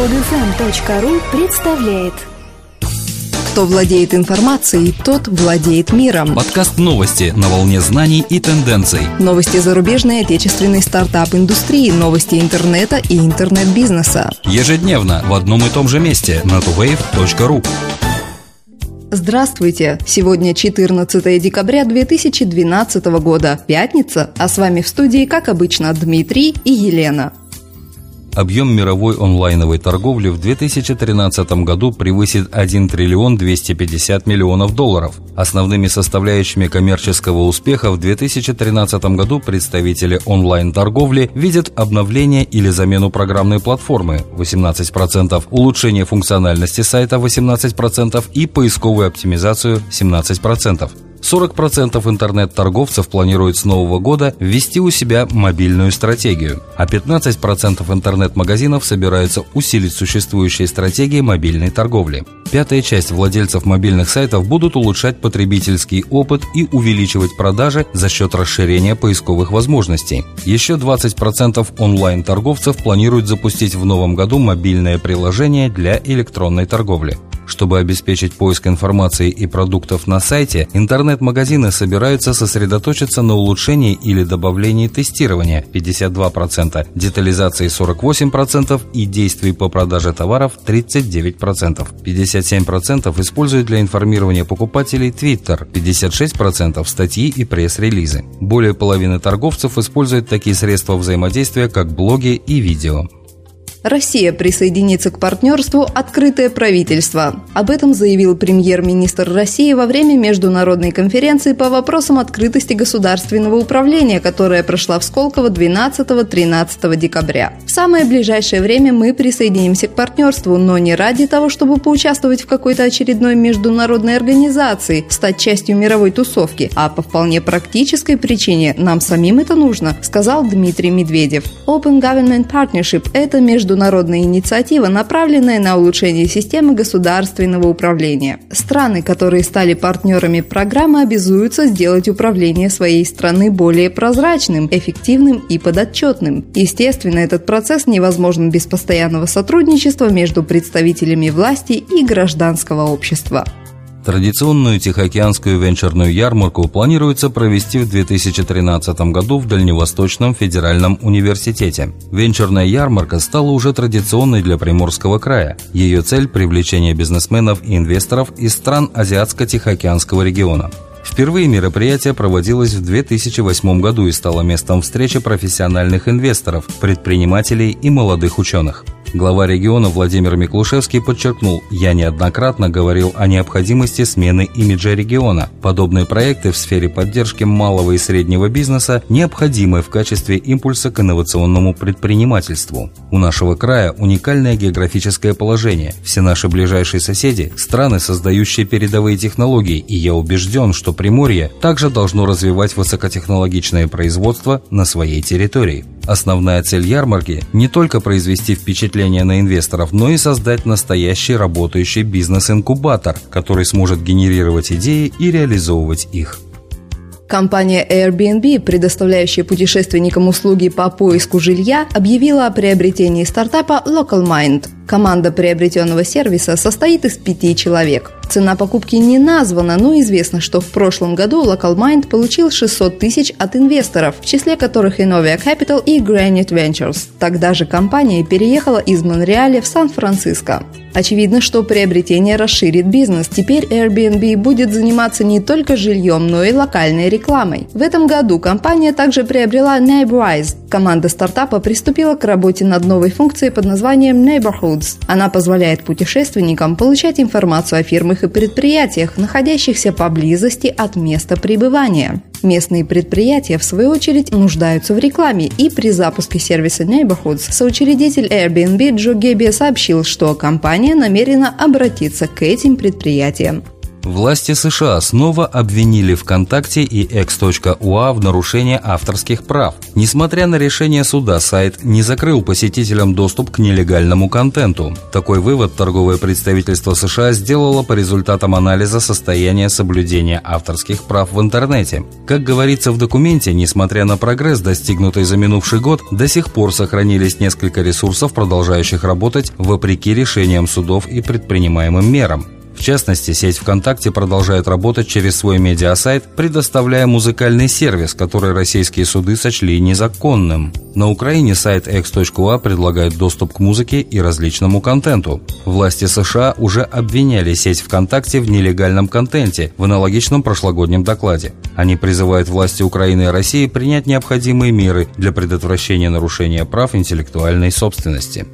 Подфм.ру представляет Кто владеет информацией, тот владеет миром. Подкаст новости на волне знаний и тенденций. Новости зарубежной и отечественной стартап-индустрии, новости интернета и интернет-бизнеса. Ежедневно в одном и том же месте на tuwave.ru. Здравствуйте! Сегодня 14 декабря 2012 года, пятница, а с вами в студии, как обычно, Дмитрий и Елена. Объем мировой онлайновой торговли в 2013 году превысит 1 триллион 250 миллионов долларов. Основными составляющими коммерческого успеха в 2013 году представители онлайн-торговли видят обновление или замену программной платформы 18%, улучшение функциональности сайта 18% и поисковую оптимизацию 17%. 40% интернет-торговцев планируют с нового года ввести у себя мобильную стратегию, а 15% интернет-магазинов собираются усилить существующие стратегии мобильной торговли. Пятая часть владельцев мобильных сайтов будут улучшать потребительский опыт и увеличивать продажи за счет расширения поисковых возможностей. Еще 20% онлайн-торговцев планируют запустить в новом году мобильное приложение для электронной торговли. Чтобы обеспечить поиск информации и продуктов на сайте, интернет-магазины собираются сосредоточиться на улучшении или добавлении тестирования 52%, детализации 48% и действий по продаже товаров 39%. 57% используют для информирования покупателей Twitter, 56% статьи и пресс-релизы. Более половины торговцев используют такие средства взаимодействия, как блоги и видео. Россия присоединится к партнерству «Открытое правительство». Об этом заявил премьер-министр России во время международной конференции по вопросам открытости государственного управления, которая прошла в Сколково 12-13 декабря. В самое ближайшее время мы присоединимся к партнерству, но не ради того, чтобы поучаствовать в какой-то очередной международной организации, стать частью мировой тусовки, а по вполне практической причине нам самим это нужно, сказал Дмитрий Медведев. Open Government Partnership – это между международная инициатива, направленная на улучшение системы государственного управления. Страны, которые стали партнерами программы, обязуются сделать управление своей страны более прозрачным, эффективным и подотчетным. Естественно, этот процесс невозможен без постоянного сотрудничества между представителями власти и гражданского общества. Традиционную Тихоокеанскую венчурную ярмарку планируется провести в 2013 году в Дальневосточном федеральном университете. Венчурная ярмарка стала уже традиционной для Приморского края. Ее цель – привлечение бизнесменов и инвесторов из стран Азиатско-Тихоокеанского региона. Впервые мероприятие проводилось в 2008 году и стало местом встречи профессиональных инвесторов, предпринимателей и молодых ученых. Глава региона Владимир Миклушевский подчеркнул, я неоднократно говорил о необходимости смены имиджа региона. Подобные проекты в сфере поддержки малого и среднего бизнеса необходимы в качестве импульса к инновационному предпринимательству. У нашего края уникальное географическое положение. Все наши ближайшие соседи – страны, создающие передовые технологии, и я убежден, что Приморье также должно развивать высокотехнологичное производство на своей территории. Основная цель ярмарки – не только произвести впечатление на инвесторов, но и создать настоящий работающий бизнес-инкубатор, который сможет генерировать идеи и реализовывать их. Компания Airbnb, предоставляющая путешественникам услуги по поиску жилья, объявила о приобретении стартапа Local Mind. Команда приобретенного сервиса состоит из пяти человек. Цена покупки не названа, но известно, что в прошлом году LocalMind получил 600 тысяч от инвесторов, в числе которых Innovia Capital и Granite Ventures. Тогда же компания переехала из Монреаля в Сан-Франциско. Очевидно, что приобретение расширит бизнес. Теперь Airbnb будет заниматься не только жильем, но и локальной рекламой. В этом году компания также приобрела Neighborize. Команда стартапа приступила к работе над новой функцией под названием Neighborhoods. Она позволяет путешественникам получать информацию о фирмах и предприятиях, находящихся поблизости от места пребывания. Местные предприятия, в свою очередь, нуждаются в рекламе, и при запуске сервиса Neighborhoods соучредитель Airbnb Джо Гебби сообщил, что компания намерена обратиться к этим предприятиям. Власти США снова обвинили ВКонтакте и X.ua в нарушении авторских прав. Несмотря на решение суда, сайт не закрыл посетителям доступ к нелегальному контенту. Такой вывод торговое представительство США сделало по результатам анализа состояния соблюдения авторских прав в интернете. Как говорится в документе, несмотря на прогресс, достигнутый за минувший год, до сих пор сохранились несколько ресурсов, продолжающих работать вопреки решениям судов и предпринимаемым мерам. В частности, сеть ВКонтакте продолжает работать через свой медиасайт, предоставляя музыкальный сервис, который российские суды сочли незаконным. На Украине сайт x.ua предлагает доступ к музыке и различному контенту. Власти США уже обвиняли сеть ВКонтакте в нелегальном контенте в аналогичном прошлогоднем докладе. Они призывают власти Украины и России принять необходимые меры для предотвращения нарушения прав интеллектуальной собственности.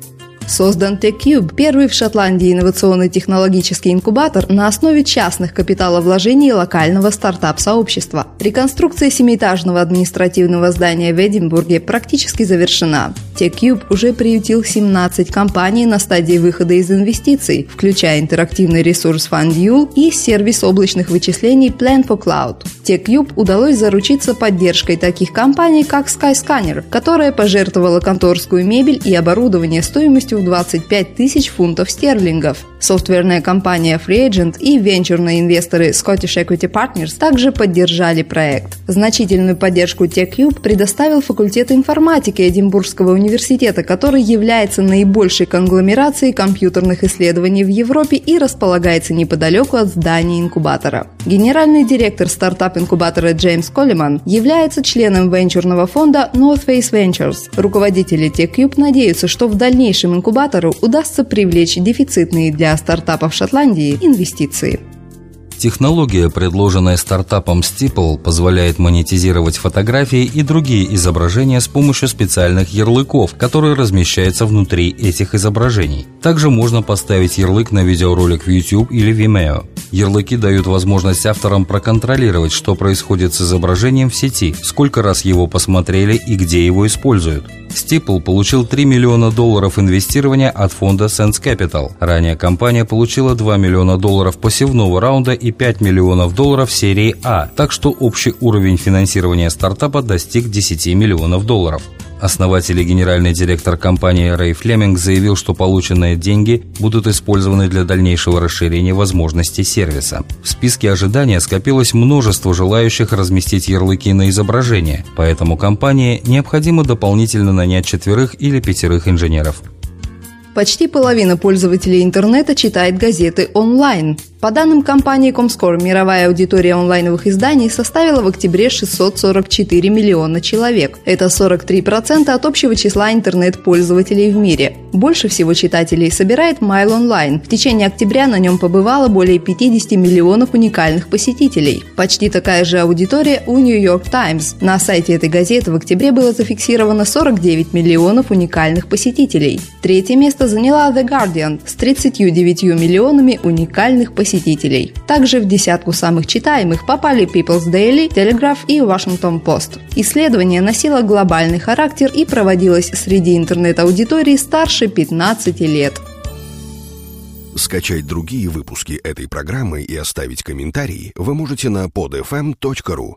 Создан TechCube, первый в Шотландии инновационный технологический инкубатор на основе частных капиталовложений локального стартап-сообщества. Реконструкция семиэтажного административного здания в Эдинбурге практически завершена. TechCube уже приютил 17 компаний на стадии выхода из инвестиций, включая интерактивный ресурс FundYule и сервис облачных вычислений Plan for Cloud. TechCube удалось заручиться поддержкой таких компаний, как Skyscanner, которая пожертвовала конторскую мебель и оборудование стоимостью в 25 тысяч фунтов стерлингов. Софтверная компания FreeAgent и венчурные инвесторы Scottish Equity Partners также поддержали проект. Значительную поддержку TechCube предоставил факультет информатики Эдинбургского университета, который является наибольшей конгломерацией компьютерных исследований в Европе и располагается неподалеку от здания инкубатора. Генеральный директор стартап-инкубатора Джеймс Коллиман является членом венчурного фонда North Face Ventures. Руководители TechCube надеются, что в дальнейшем инкубатору удастся привлечь дефицитные для стартапов Шотландии инвестиции. Технология, предложенная стартапом Steeple, позволяет монетизировать фотографии и другие изображения с помощью специальных ярлыков, которые размещаются внутри этих изображений. Также можно поставить ярлык на видеоролик в YouTube или Vimeo. Ярлыки дают возможность авторам проконтролировать, что происходит с изображением в сети, сколько раз его посмотрели и где его используют. Стипл получил 3 миллиона долларов инвестирования от фонда Sense Capital. Ранее компания получила 2 миллиона долларов посевного раунда и 5 миллионов долларов серии А, так что общий уровень финансирования стартапа достиг 10 миллионов долларов. Основатель и генеральный директор компании Рэй Флеминг заявил, что полученные деньги будут использованы для дальнейшего расширения возможностей сервиса. В списке ожидания скопилось множество желающих разместить ярлыки на изображение, поэтому компании необходимо дополнительно нанять четверых или пятерых инженеров. Почти половина пользователей интернета читает газеты онлайн. По данным компании Comscore, мировая аудитория онлайновых изданий составила в октябре 644 миллиона человек. Это 43% от общего числа интернет-пользователей в мире. Больше всего читателей собирает Mail Online. В течение октября на нем побывало более 50 миллионов уникальных посетителей. Почти такая же аудитория у New York Times. На сайте этой газеты в октябре было зафиксировано 49 миллионов уникальных посетителей. Третье место заняла The Guardian с 39 миллионами уникальных посетителей посетителей. Также в десятку самых читаемых попали People's Daily, Telegraph и Washington Post. Исследование носило глобальный характер и проводилось среди интернет-аудитории старше 15 лет. Скачать другие выпуски этой программы и оставить комментарии вы можете на podfm.ru.